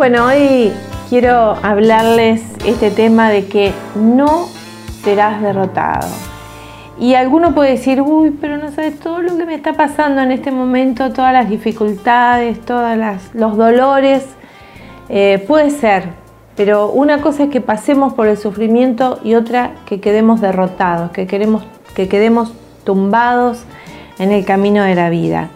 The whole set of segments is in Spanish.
Bueno, hoy quiero hablarles este tema de que no serás derrotado. Y alguno puede decir, uy, pero no sabes todo lo que me está pasando en este momento, todas las dificultades, todos los dolores. Eh, puede ser, pero una cosa es que pasemos por el sufrimiento y otra que quedemos derrotados, que, queremos, que quedemos tumbados en el camino de la vida.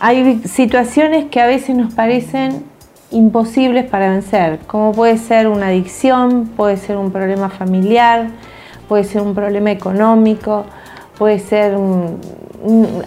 Hay situaciones que a veces nos parecen imposibles para vencer, como puede ser una adicción, puede ser un problema familiar, puede ser un problema económico, puede ser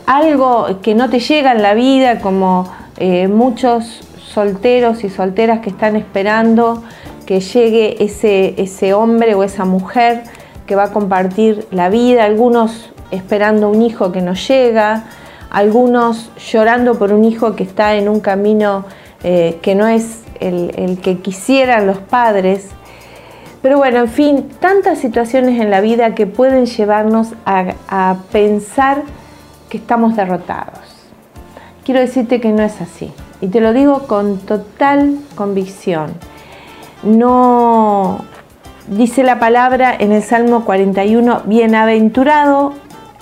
algo que no te llega en la vida, como eh, muchos solteros y solteras que están esperando que llegue ese, ese hombre o esa mujer que va a compartir la vida, algunos esperando un hijo que no llega, algunos llorando por un hijo que está en un camino eh, que no es el, que quisieran los padres. Pero bueno, en fin, tantas situaciones en la vida que pueden llevarnos a, pensar que estamos derrotados. Quiero decirte que no es así. Y te lo digo con total convicción. No, dice la palabra en el Salmo 41, bienaventurado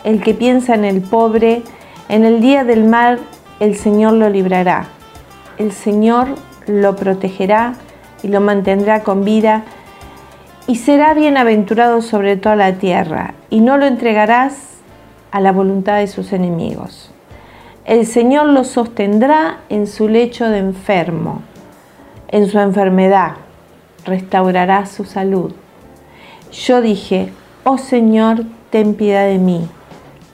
el que piensa en el pobre, en el día del mal el Señor lo librará el Señor lo protegerá y lo mantendrá con vida y será bienaventurado sobre toda la tierra y no lo entregarás a la voluntad de sus enemigos. El Señor lo sostendrá en su lecho de enfermo, en su enfermedad, restaurará su salud. Yo dije, oh Señor, ten piedad de mí,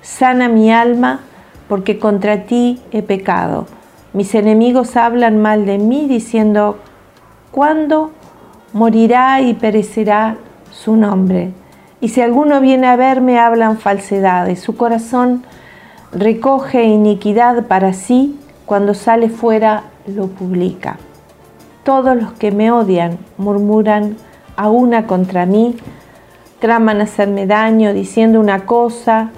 sana mi alma, porque contra ti he pecado mis enemigos hablan mal de mí diciendo, ¿cuándo morirá y perecerá su nombre? Y si alguno viene a verme, hablan falsedades. Su corazón recoge iniquidad para sí, cuando sale fuera lo publica. Todos los que me odian murmuran a una contra mí, traman hacerme daño diciendo una cosa,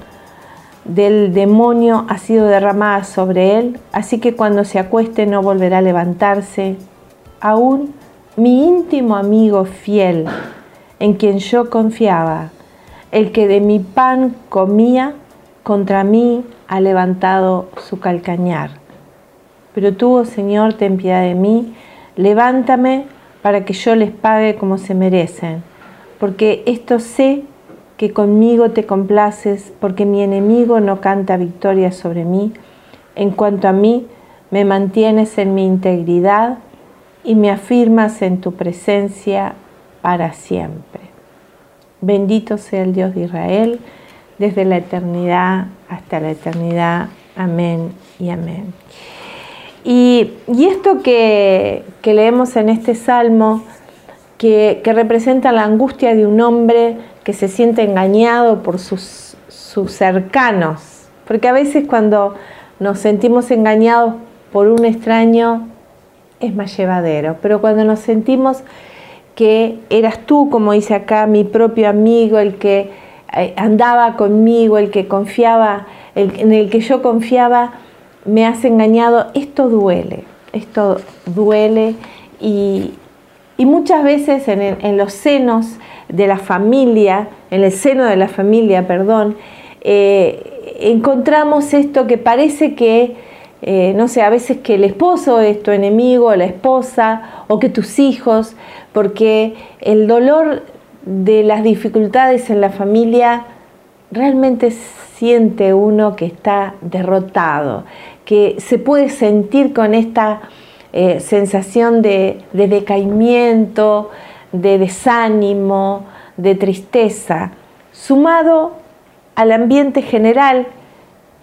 del demonio ha sido derramada sobre él, así que cuando se acueste no volverá a levantarse. Aún mi íntimo amigo fiel, en quien yo confiaba, el que de mi pan comía, contra mí ha levantado su calcañar. Pero tú, oh Señor, ten piedad de mí, levántame para que yo les pague como se merecen, porque esto sé que conmigo te complaces, porque mi enemigo no canta victoria sobre mí. En cuanto a mí, me mantienes en mi integridad y me afirmas en tu presencia para siempre. Bendito sea el Dios de Israel, desde la eternidad hasta la eternidad. Amén y amén. Y, esto que, leemos en este salmo, que, que representa la angustia de un hombre que se siente engañado por sus, sus cercanos. Porque a veces cuando nos sentimos engañados por un extraño es más llevadero, pero cuando nos sentimos que eras tú, como dice acá, mi propio amigo, el que eh, andaba conmigo, el que confiaba, en el que yo confiaba, me has engañado, esto duele, esto duele y, y muchas veces en, los senos de la familia, en el seno de la familia, perdón, eh, encontramos esto que parece que, eh, no sé, a veces que el esposo es tu enemigo, la esposa, o que tus hijos, porque el dolor de las dificultades en la familia realmente siente uno que está derrotado, que se puede sentir con esta eh, sensación de, decaimiento, de desánimo, de tristeza, sumado al ambiente general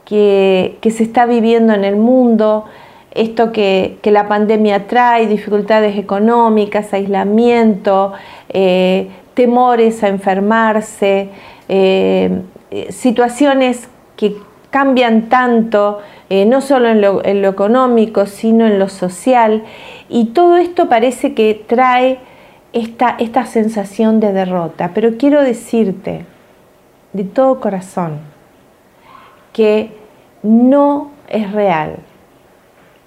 que, se está viviendo en el mundo, esto que, la pandemia trae, dificultades económicas, aislamiento, eh, temores a enfermarse, eh, situaciones que cambian tanto eh, no solo en lo, económico, sino en lo social. Y todo esto parece que trae esta, esta sensación de derrota. Pero quiero decirte de todo corazón que no es real,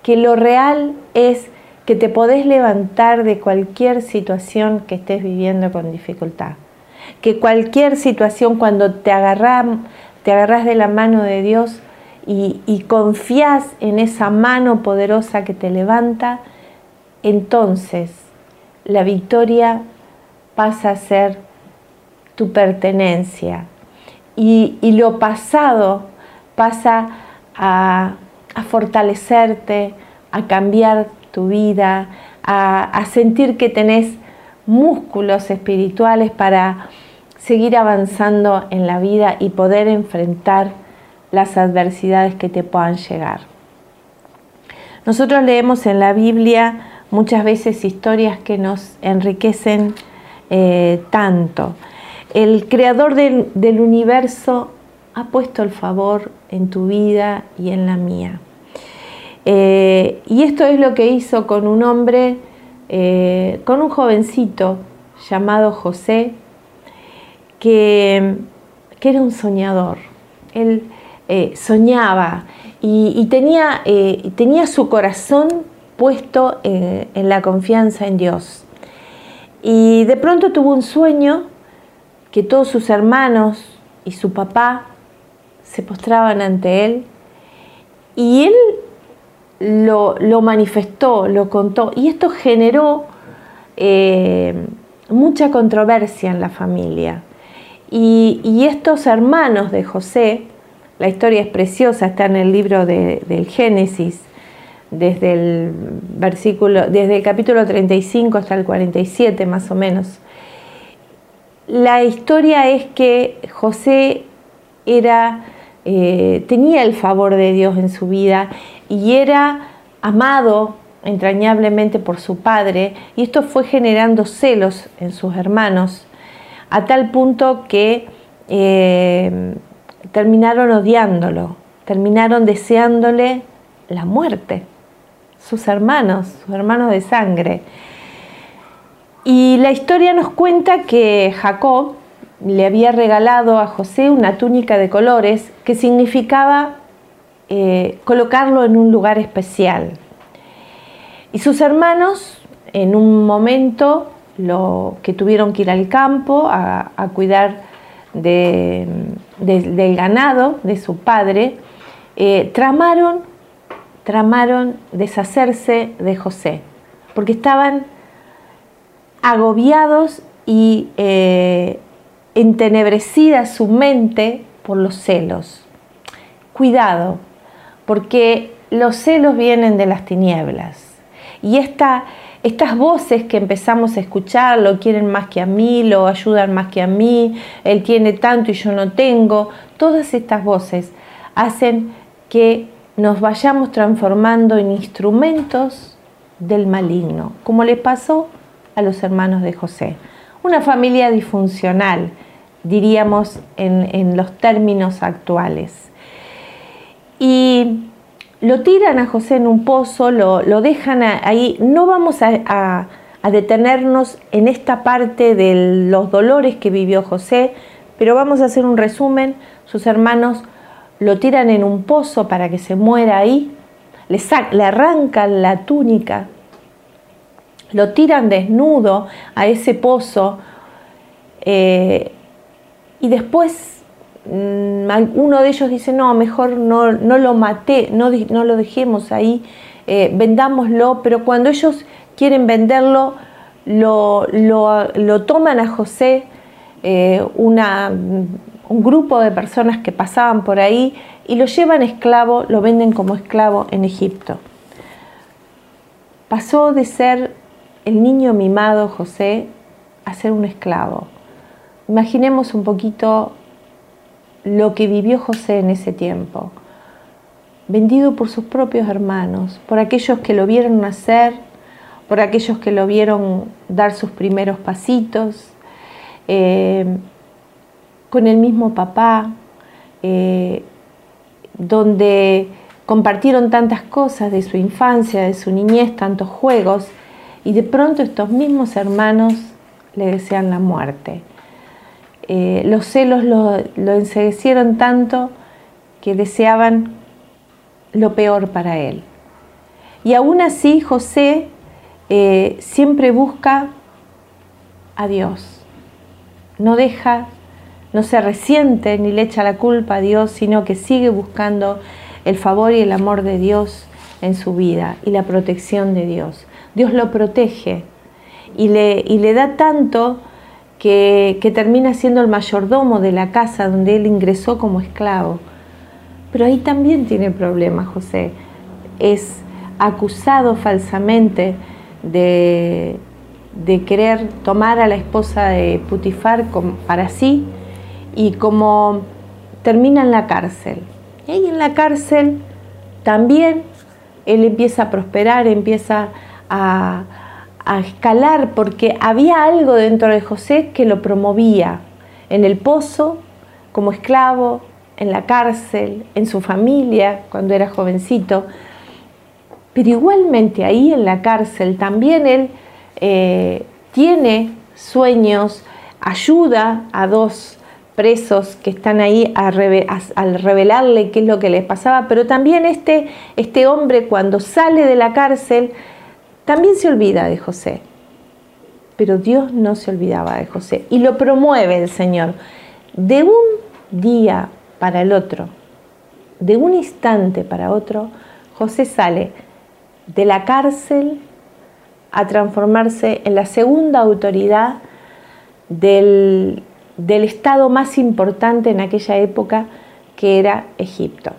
que lo real es que te podés levantar de cualquier situación que estés viviendo con dificultad. Que cualquier situación cuando te agarras, te agarras de la mano de Dios y, y confías en esa mano poderosa que te levanta, entonces la victoria pasa a ser tu pertenencia y, lo pasado pasa a, fortalecerte, a cambiar tu vida, a, a sentir que tenés músculos espirituales para seguir avanzando en la vida y poder enfrentar las adversidades que te puedan llegar. Nosotros leemos en la Biblia muchas veces historias que nos enriquecen eh, tanto. El creador del, universo ha puesto el favor en tu vida y en la mía. Eh, y esto es lo que hizo con un hombre, eh, con un jovencito llamado José, que, era un soñador. Él soñaba y, tenía, tenía, su corazón puesto en la confianza en Dios. Y de pronto tuvo un sueño que todos sus hermanos y su papá se postraban ante él y él lo, manifestó, lo contó y esto generó eh, mucha controversia en la familia. Y, estos hermanos de José, la historia es preciosa, está en el libro del Génesis, desde el versículo, desde el capítulo 35 hasta el 47 más o menos. La historia es que José eh, tenía el favor de Dios en su vida y era amado entrañablemente por su padre y esto fue generando celos en sus hermanos a tal punto que eh, terminaron odiándolo, terminaron deseándole la muerte sus hermanos, sus hermanos de sangre. Y la historia nos cuenta que Jacob le había regalado a José una túnica de colores que significaba eh, colocarlo en un lugar especial. Y sus hermanos, en un momento lo, que tuvieron que ir al campo a, cuidar del ganado de su padre, eh, tramaron tramaron deshacerse de José, porque estaban agobiados y eh, entenebrecida su mente por los celos. Cuidado, porque los celos vienen de las tinieblas. Y esta, estas voces que empezamos a escuchar, lo quieren más que a mí, lo ayudan más que a mí, él tiene tanto y yo no tengo, todas estas voces hacen que nos vayamos transformando en instrumentos del maligno, como le pasó a los hermanos de José. Una familia disfuncional, diríamos en, los términos actuales. Y lo tiran a José en un pozo, lo, dejan ahí. No vamos a detenernos en esta parte de los dolores que vivió José, pero vamos a hacer un resumen. Sus hermanos lo tiran en un pozo para que se muera ahí, le, le arrancan la túnica, lo tiran desnudo a ese pozo eh, y después mm, uno de ellos dice, no, mejor no, no lo maté, no, no, lo dejemos ahí, eh, vendámoslo, pero cuando ellos quieren venderlo, lo, lo, toman a José, eh, una un grupo de personas que pasaban por ahí y lo llevan esclavo, lo venden como esclavo en Egipto. Pasó de ser el niño mimado José a ser un esclavo. Imaginemos un poquito lo que vivió José en ese tiempo, vendido por sus propios hermanos, por aquellos que lo vieron nacer, por aquellos que lo vieron dar sus primeros pasitos. Eh, con el mismo papá, eh, donde compartieron tantas cosas de su infancia, de su niñez, tantos juegos, y de pronto estos mismos hermanos le desean la muerte. Eh, los celos lo, lo tanto que deseaban lo peor para él. Y aún así José eh, siempre busca a Dios. No deja, no se resiente ni le echa la culpa a Dios, sino que sigue buscando el favor y el amor de Dios en su vida y la protección de Dios. Dios lo protege y le, y le da tanto que, que termina siendo el mayordomo de la casa donde él ingresó como esclavo. Pero ahí también tiene problemas, José. Es acusado falsamente de, de querer tomar a la esposa de Putifar para sí y como termina en la cárcel. Y ahí en la cárcel también él empieza a prosperar, empieza a, a escalar porque había algo dentro de José que lo promovía en el pozo, como esclavo, en la cárcel, en su familia, cuando era jovencito. Pero igualmente ahí en la cárcel también él eh, tiene sueños, ayuda a dos presos que están ahí al revelarle qué es lo que les pasaba, pero también este, este hombre cuando sale de la cárcel también se olvida de José. Pero Dios no se olvidaba de José y lo promueve el Señor. De un día para el otro, de un instante para otro, José sale de la cárcel a transformarse en la segunda autoridad del, del estado más importante en aquella época, que era Egipto.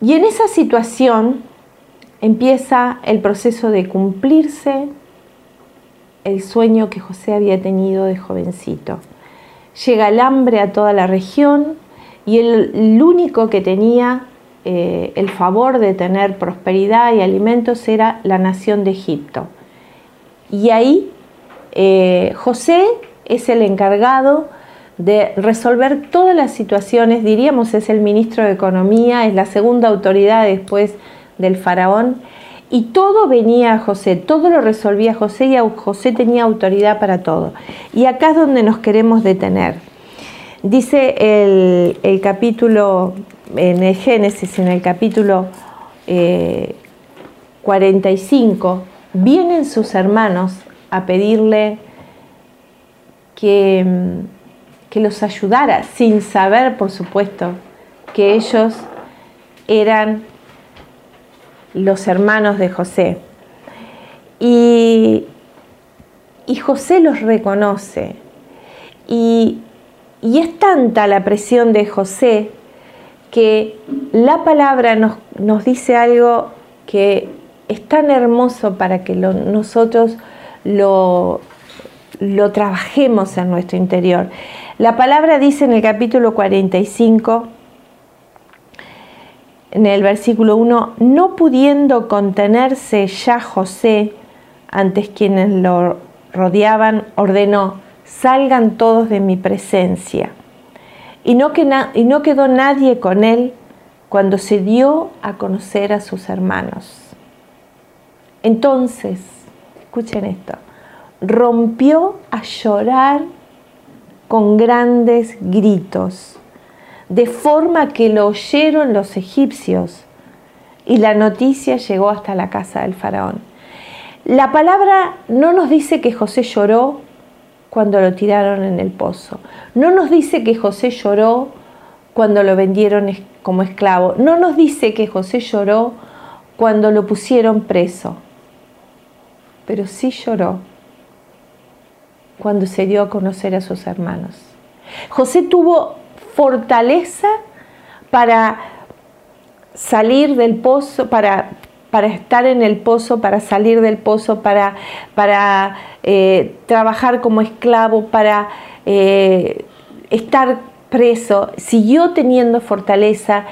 Y en esa situación empieza el proceso de cumplirse el sueño que José había tenido de jovencito. Llega el hambre a toda la región y el, único que tenía eh, el favor de tener prosperidad y alimentos era la nación de Egipto. Y ahí eh, José es el encargado de resolver todas las situaciones, diríamos es el ministro de Economía, es la segunda autoridad después del faraón, y todo venía a José, todo lo resolvía José y José tenía autoridad para todo. Y acá es donde nos queremos detener. Dice el, capítulo en el Génesis, en el capítulo 45, eh, vienen sus hermanos a pedirle que, que los ayudara, sin saber, por supuesto, que ellos eran los hermanos de José. Y, y José los reconoce. Y, y es tanta la presión de José que la palabra nos, dice algo que es tan hermoso para que nosotros lo, lo trabajemos en nuestro interior. La palabra dice en el capítulo 45, en el versículo 1, no pudiendo contenerse ya José, antes quienes lo rodeaban, ordenó, salgan todos de mi presencia y no, quedó nadie con él cuando se dio a conocer a sus hermanos. Entonces, escuchen esto, rompió a llorar con grandes gritos, de forma que lo oyeron los egipcios y la noticia llegó hasta la casa del faraón. La palabra no nos dice que José lloró cuando lo tiraron en el pozo. No nos dice que José lloró cuando lo vendieron como esclavo. No nos dice que José lloró cuando lo pusieron preso. Pero sí lloró cuando se dio a conocer a sus hermanos. José tuvo fortaleza para salir del pozo, para para estar en el pozo, para salir del pozo, para, para eh, trabajar como esclavo, para eh, estar preso. Siguió teniendo fortaleza,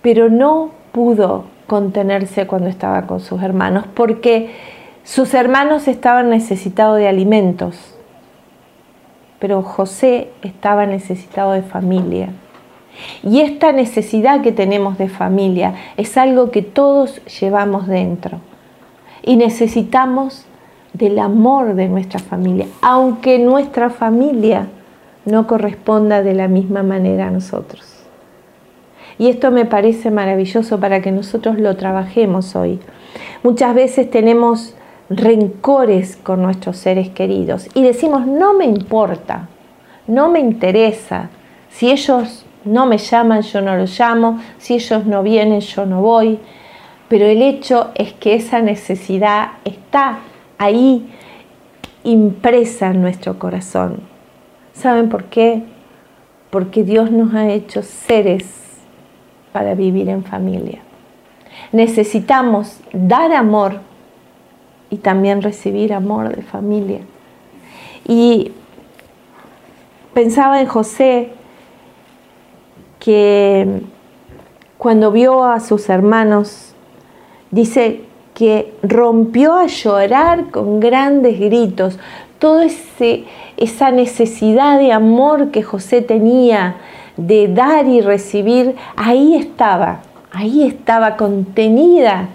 pero no pudo contenerse cuando estaba con sus hermanos, porque sus hermanos estaban necesitados de alimentos, pero José estaba necesitado de familia. Y esta necesidad que tenemos de familia es algo que todos llevamos dentro. Y necesitamos del amor de nuestra familia, aunque nuestra familia no corresponda de la misma manera a nosotros. Y esto me parece maravilloso para que nosotros lo trabajemos hoy. Muchas veces tenemos rencores con nuestros seres queridos y decimos, no me importa, no me interesa, si ellos no me llaman, yo no los llamo, si ellos no vienen, yo no voy, pero el hecho es que esa necesidad está ahí impresa en nuestro corazón. ¿Saben por qué? Porque Dios nos ha hecho seres para vivir en familia. Necesitamos dar amor y también recibir amor de familia. Y pensaba en José que cuando vio a sus hermanos, dice que rompió a llorar con grandes gritos. Toda esa necesidad de amor que José tenía de dar y recibir, ahí estaba, ahí estaba contenida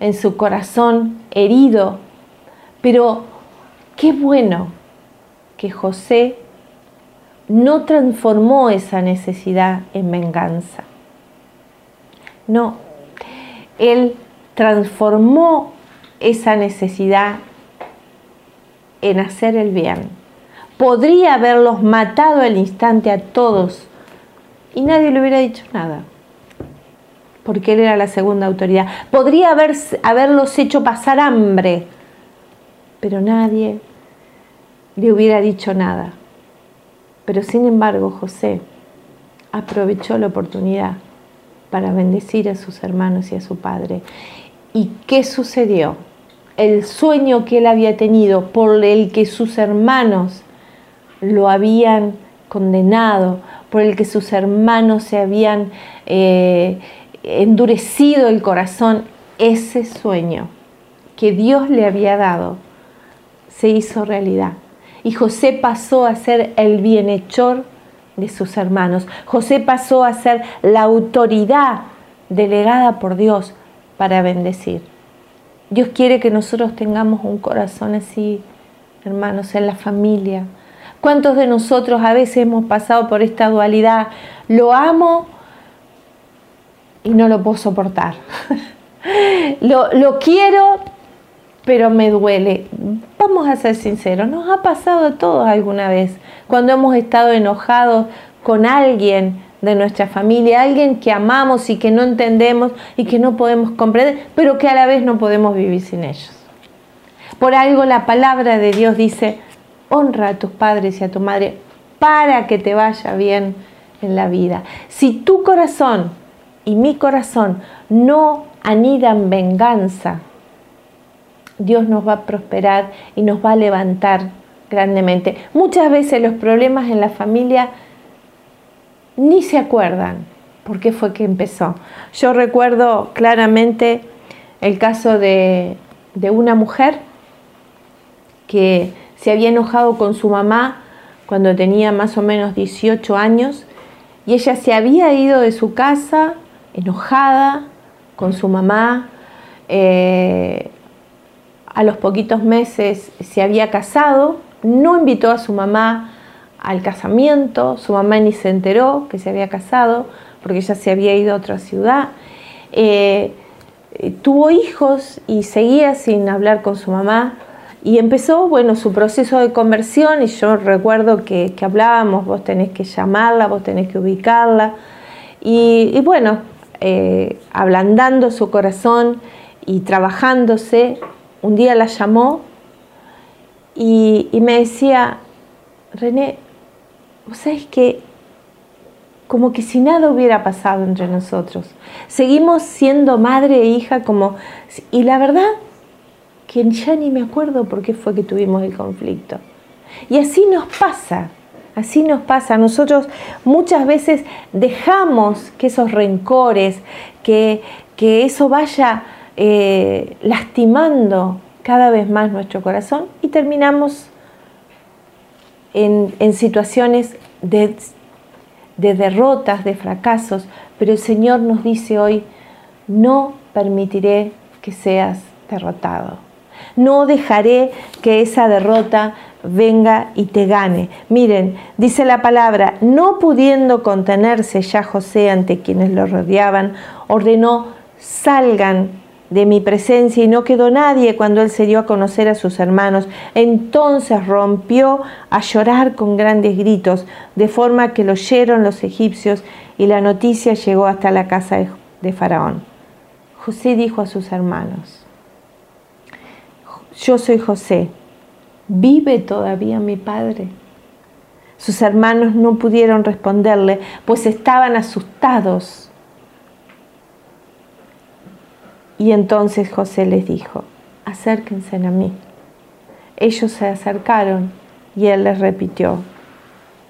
en su corazón herido. Pero qué bueno que José no transformó esa necesidad en venganza. No, él transformó esa necesidad en hacer el bien. Podría haberlos matado al instante a todos y nadie le hubiera dicho nada, porque él era la segunda autoridad. Podría haber, haberlos hecho pasar hambre, pero nadie le hubiera dicho nada. Pero sin embargo, José aprovechó la oportunidad para bendecir a sus hermanos y a su padre. ¿Y qué sucedió? El sueño que él había tenido, por el que sus hermanos lo habían condenado, por el que sus hermanos se habían eh, endurecido el corazón, ese sueño que Dios le había dado se hizo realidad. Y José pasó a ser el bienhechor de sus hermanos. José pasó a ser la autoridad delegada por Dios para bendecir. Dios quiere que nosotros tengamos un corazón así, hermanos, en la familia. ¿Cuántos de nosotros a veces hemos pasado por esta dualidad? Lo amo y no lo puedo soportar. lo, lo quiero, pero me duele. Vamos a ser sinceros, nos ha pasado a todos alguna vez, cuando hemos estado enojados con alguien de nuestra familia, alguien que amamos y que no entendemos y que no podemos comprender, pero que a la vez no podemos vivir sin ellos. Por algo la palabra de Dios dice, honra a tus padres y a tu madre para que te vaya bien en la vida. Si tu corazón y mi corazón no anidan venganza, Dios nos va a prosperar y nos va a levantar grandemente. Muchas veces los problemas en la familia ni se acuerdan por qué fue que empezó. Yo recuerdo claramente el caso de, una mujer que se había enojado con su mamá cuando tenía más o menos 18 años y ella se había ido de su casa enojada con su mamá. Eh, a los poquitos meses se había casado, no invitó a su mamá al casamiento, su mamá ni se enteró que se había casado porque ella se había ido a otra ciudad. Eh, tuvo hijos y seguía sin hablar con su mamá y empezó, bueno, su proceso de conversión y yo recuerdo que, hablábamos, vos tenés que llamarla, vos tenés que ubicarla y, bueno, eh, ablandando su corazón y trabajándose, un día la llamó y, me decía, René, vos que como que si nada hubiera pasado entre nosotros. Seguimos siendo madre e hija como... Y la verdad que ya ni me acuerdo por qué fue que tuvimos el conflicto. Y así nos pasa, así nos pasa. Nosotros muchas veces dejamos que esos rencores, que, que eso vaya eh, lastimando cada vez más nuestro corazón y terminamos en, situaciones de, de derrotas, de fracasos, pero el Señor nos dice hoy, no permitiré que seas derrotado. No dejaré que esa derrota venga y te gane. Miren, dice la palabra, no pudiendo contenerse ya José ante quienes lo rodeaban, ordenó, salgan de mi presencia y no quedó nadie cuando él se dio a conocer a sus hermanos. Entonces rompió a llorar con grandes gritos, de forma que lo oyeron los egipcios y la noticia llegó hasta la casa de Faraón. José dijo a sus hermanos, yo soy José, ¿vive todavía mi padre? Sus hermanos no pudieron responderle, pues estaban asustados Y entonces José les dijo, acérquense a mí. Ellos se acercaron y él les repitió,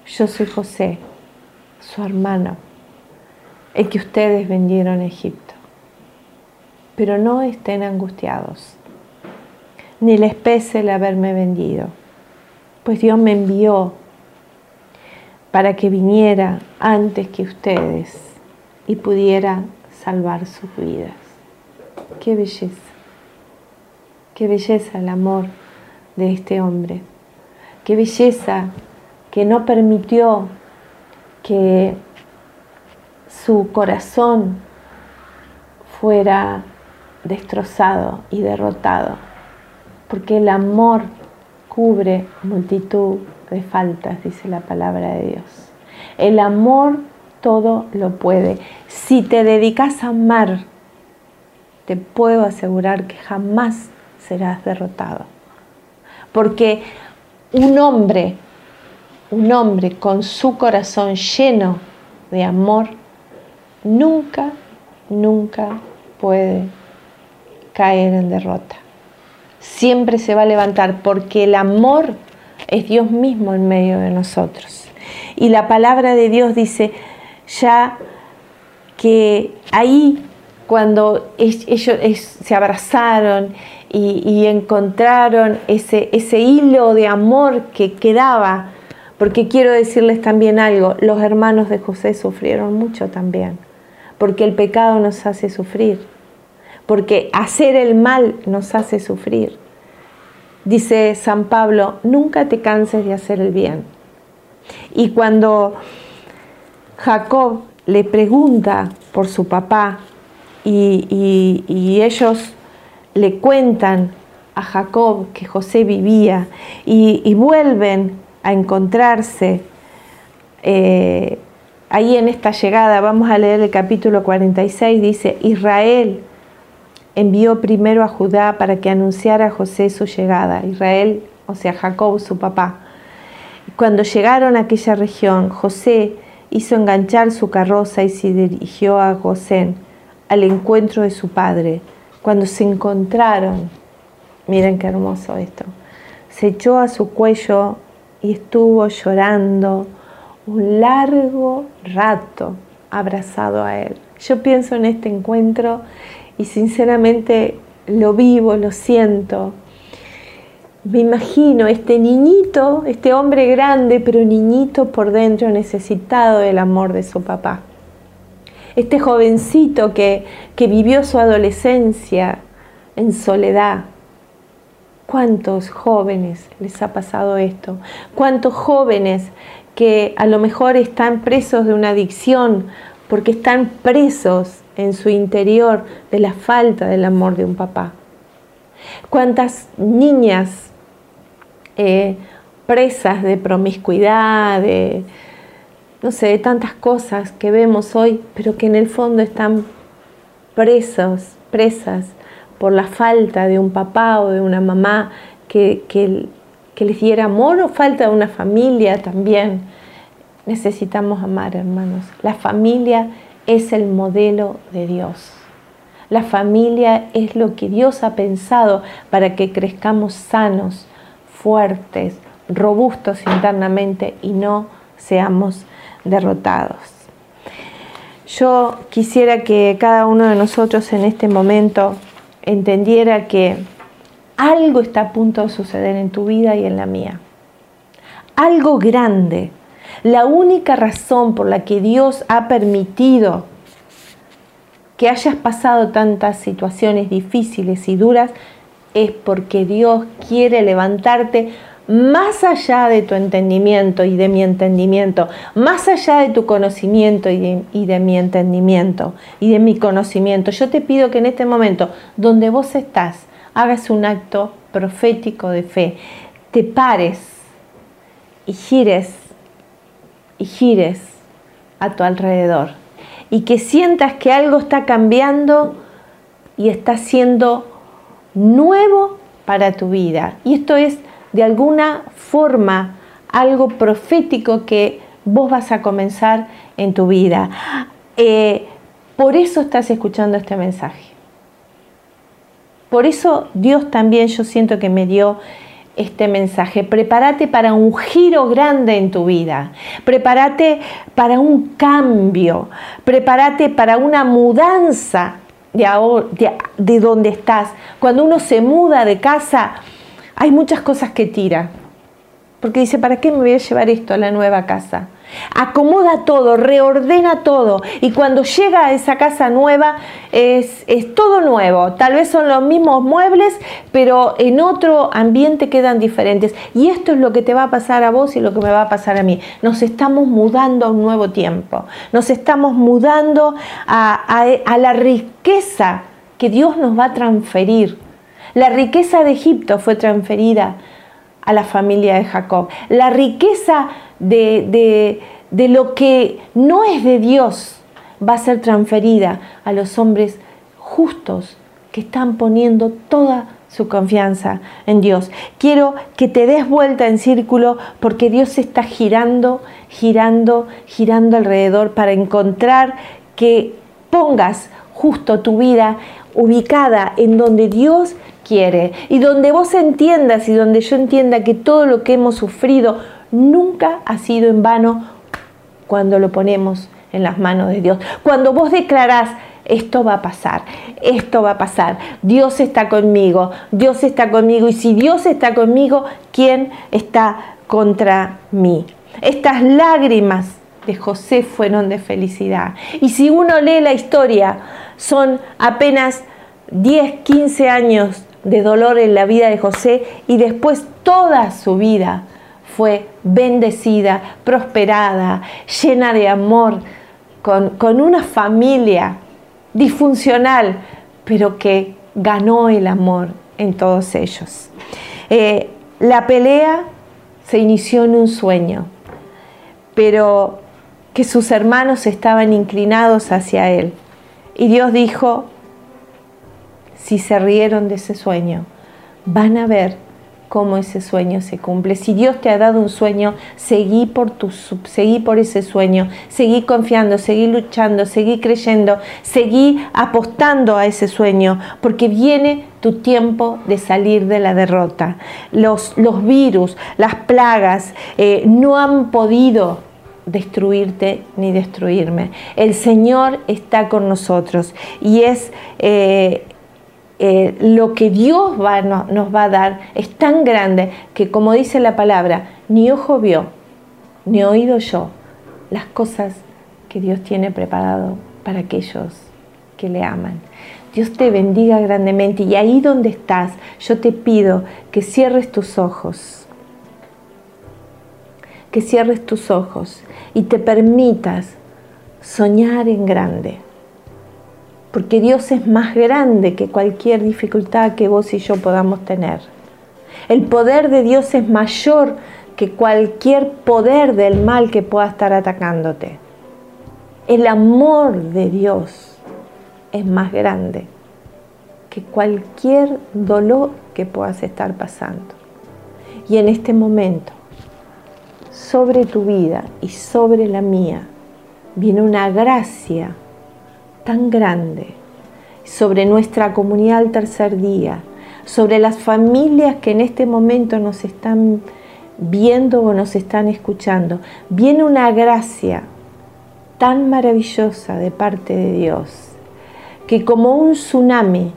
yo soy José, su hermano, el que ustedes vendieron a Egipto. Pero no estén angustiados, ni les pese el haberme vendido, pues Dios me envió para que viniera antes que ustedes y pudiera salvar sus vidas. Qué belleza, qué belleza el amor de este hombre, qué belleza que no permitió que su corazón fuera destrozado y derrotado, porque el amor cubre multitud de faltas, dice la palabra de Dios. El amor todo lo puede. Si te dedicas a amar, te puedo asegurar que jamás serás derrotado. Porque un hombre, un hombre con su corazón lleno de amor, nunca, nunca puede caer en derrota. Siempre se va a levantar porque el amor es Dios mismo en medio de nosotros. Y la palabra de Dios dice ya que ahí cuando ellos se abrazaron y, encontraron ese, ese hilo de amor que quedaba, porque quiero decirles también algo, los hermanos de José sufrieron mucho también, porque el pecado nos hace sufrir, porque hacer el mal nos hace sufrir. Dice San Pablo, nunca te canses de hacer el bien. Y cuando Jacob le pregunta por su papá, y, ellos le cuentan a Jacob que José vivía y, vuelven a encontrarse eh, ahí en esta llegada. Vamos a leer el capítulo 46, dice, Israel envió primero a Judá para que anunciara a José su llegada. Israel, o sea, Jacob, su papá. Cuando llegaron a aquella región, José hizo enganchar su carroza y se dirigió a Gosén al encuentro de su padre. Cuando se encontraron, miren qué hermoso esto, se echó a su cuello y estuvo llorando un largo rato abrazado a él. Yo pienso en este encuentro y sinceramente lo vivo, lo siento. Me imagino este niñito, este hombre grande, pero niñito por dentro, necesitado del amor de su papá este jovencito que, vivió su adolescencia en soledad. ¿Cuántos jóvenes les ha pasado esto? ¿Cuántos jóvenes que a lo mejor están presos de una adicción porque están presos en su interior de la falta del amor de un papá? ¿Cuántas niñas eh, presas de promiscuidad, de, no sé, de tantas cosas que vemos hoy, pero que en el fondo están presos, presas por la falta de un papá o de una mamá que, que, les diera amor o falta de una familia también. Necesitamos amar, hermanos. La familia es el modelo de Dios. La familia es lo que Dios ha pensado para que crezcamos sanos, fuertes, robustos internamente y no seamos derrotados. Yo quisiera que cada uno de nosotros en este momento entendiera que algo está a punto de suceder en tu vida y en la mía. Algo grande. La única razón por la que Dios ha permitido que hayas pasado tantas situaciones difíciles y duras es porque Dios quiere levantarte más allá de tu entendimiento y de mi entendimiento, más allá de tu conocimiento y de, mi entendimiento y de mi conocimiento. Yo te pido que en este momento, donde vos estás, hagas un acto profético de fe, te pares y gires y gires a tu alrededor y que sientas que algo está cambiando y está siendo nuevo para tu vida. Y esto es de alguna forma algo profético que vos vas a comenzar en tu vida. Eh, por eso estás escuchando este mensaje. Por eso Dios también yo siento que me dio este mensaje. Prepárate para un giro grande en tu vida. Prepárate para un cambio. Prepárate para una mudanza de, de, de donde estás. Cuando uno se muda de casa, hay muchas cosas que tira. Porque dice, ¿para qué me voy a llevar esto a la nueva casa? Acomoda todo, reordena todo y cuando llega a esa casa nueva es, es, todo nuevo. Tal vez son los mismos muebles, pero en otro ambiente quedan diferentes. Y esto es lo que te va a pasar a vos y lo que me va a pasar a mí. Nos estamos mudando a un nuevo tiempo, nos estamos mudando a, a, a la riqueza que Dios nos va a transferir. La riqueza de Egipto fue transferida a la familia de Jacob. La riqueza de, lo que no es de Dios va a ser transferida a los hombres justos que están poniendo toda su confianza en Dios. Quiero que te des vuelta en círculo porque Dios está girando, girando, girando alrededor para encontrar que pongas justo tu vida ubicada en donde Dios quiere y donde vos entiendas y donde yo entienda que todo lo que hemos sufrido nunca ha sido en vano cuando lo ponemos en las manos de Dios. Cuando vos declarás, esto va a pasar, esto va a pasar, Dios está conmigo, Dios está conmigo y si Dios está conmigo, ¿quién está contra mí? Estas lágrimas de José fueron de felicidad. Y si uno lee la historia, son apenas 10, 15 años de dolor en la vida de José y después toda su vida fue bendecida, prosperada, llena de amor, con, una familia disfuncional, pero que ganó el amor en todos ellos. Eh, la pelea se inició en un sueño, pero que sus hermanos estaban inclinados hacia él. Y Dios dijo, si se rieron de ese sueño, van a ver cómo ese sueño se cumple. Si Dios te ha dado un sueño, seguí por, tu, seguí por ese sueño, seguí confiando, seguí luchando, seguí creyendo, seguí apostando a ese sueño, porque viene tu tiempo de salir de la derrota. Los, los virus, las plagas eh, no han podido destruirte ni destruirme. El Señor está con nosotros y es... Eh, eh, lo que Dios va, nos va a dar es tan grande que, como dice la palabra, ni ojo vio, ni oído yo las cosas que Dios tiene preparado para aquellos que le aman. Dios te bendiga grandemente y ahí donde estás, yo te pido que cierres tus ojos, que cierres tus ojos y te permitas soñar en grande porque Dios es más grande que cualquier dificultad que vos y yo podamos tener. El poder de Dios es mayor que cualquier poder del mal que pueda estar atacándote. El amor de Dios es más grande que cualquier dolor que puedas estar pasando. Y en este momento, sobre tu vida y sobre la mía, viene una gracia tan grande sobre nuestra comunidad al tercer día, sobre las familias que en este momento nos están viendo o nos están escuchando. Viene una gracia tan maravillosa de parte de Dios que como un tsunami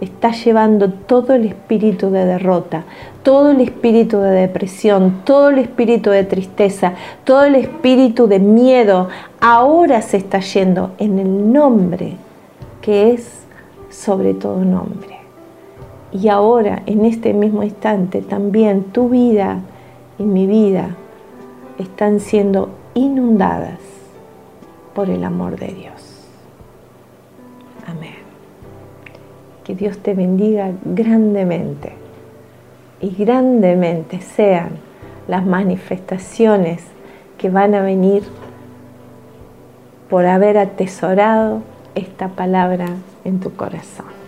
está llevando todo el espíritu de derrota, todo el espíritu de depresión, todo el espíritu de tristeza, todo el espíritu de miedo, ahora se está yendo en el nombre que es sobre todo nombre. Y ahora, en este mismo instante, también tu vida y mi vida están siendo inundadas por el amor de Dios. Amén. Que Dios te bendiga grandemente y grandemente sean las manifestaciones que van a venir por haber atesorado esta palabra en tu corazón.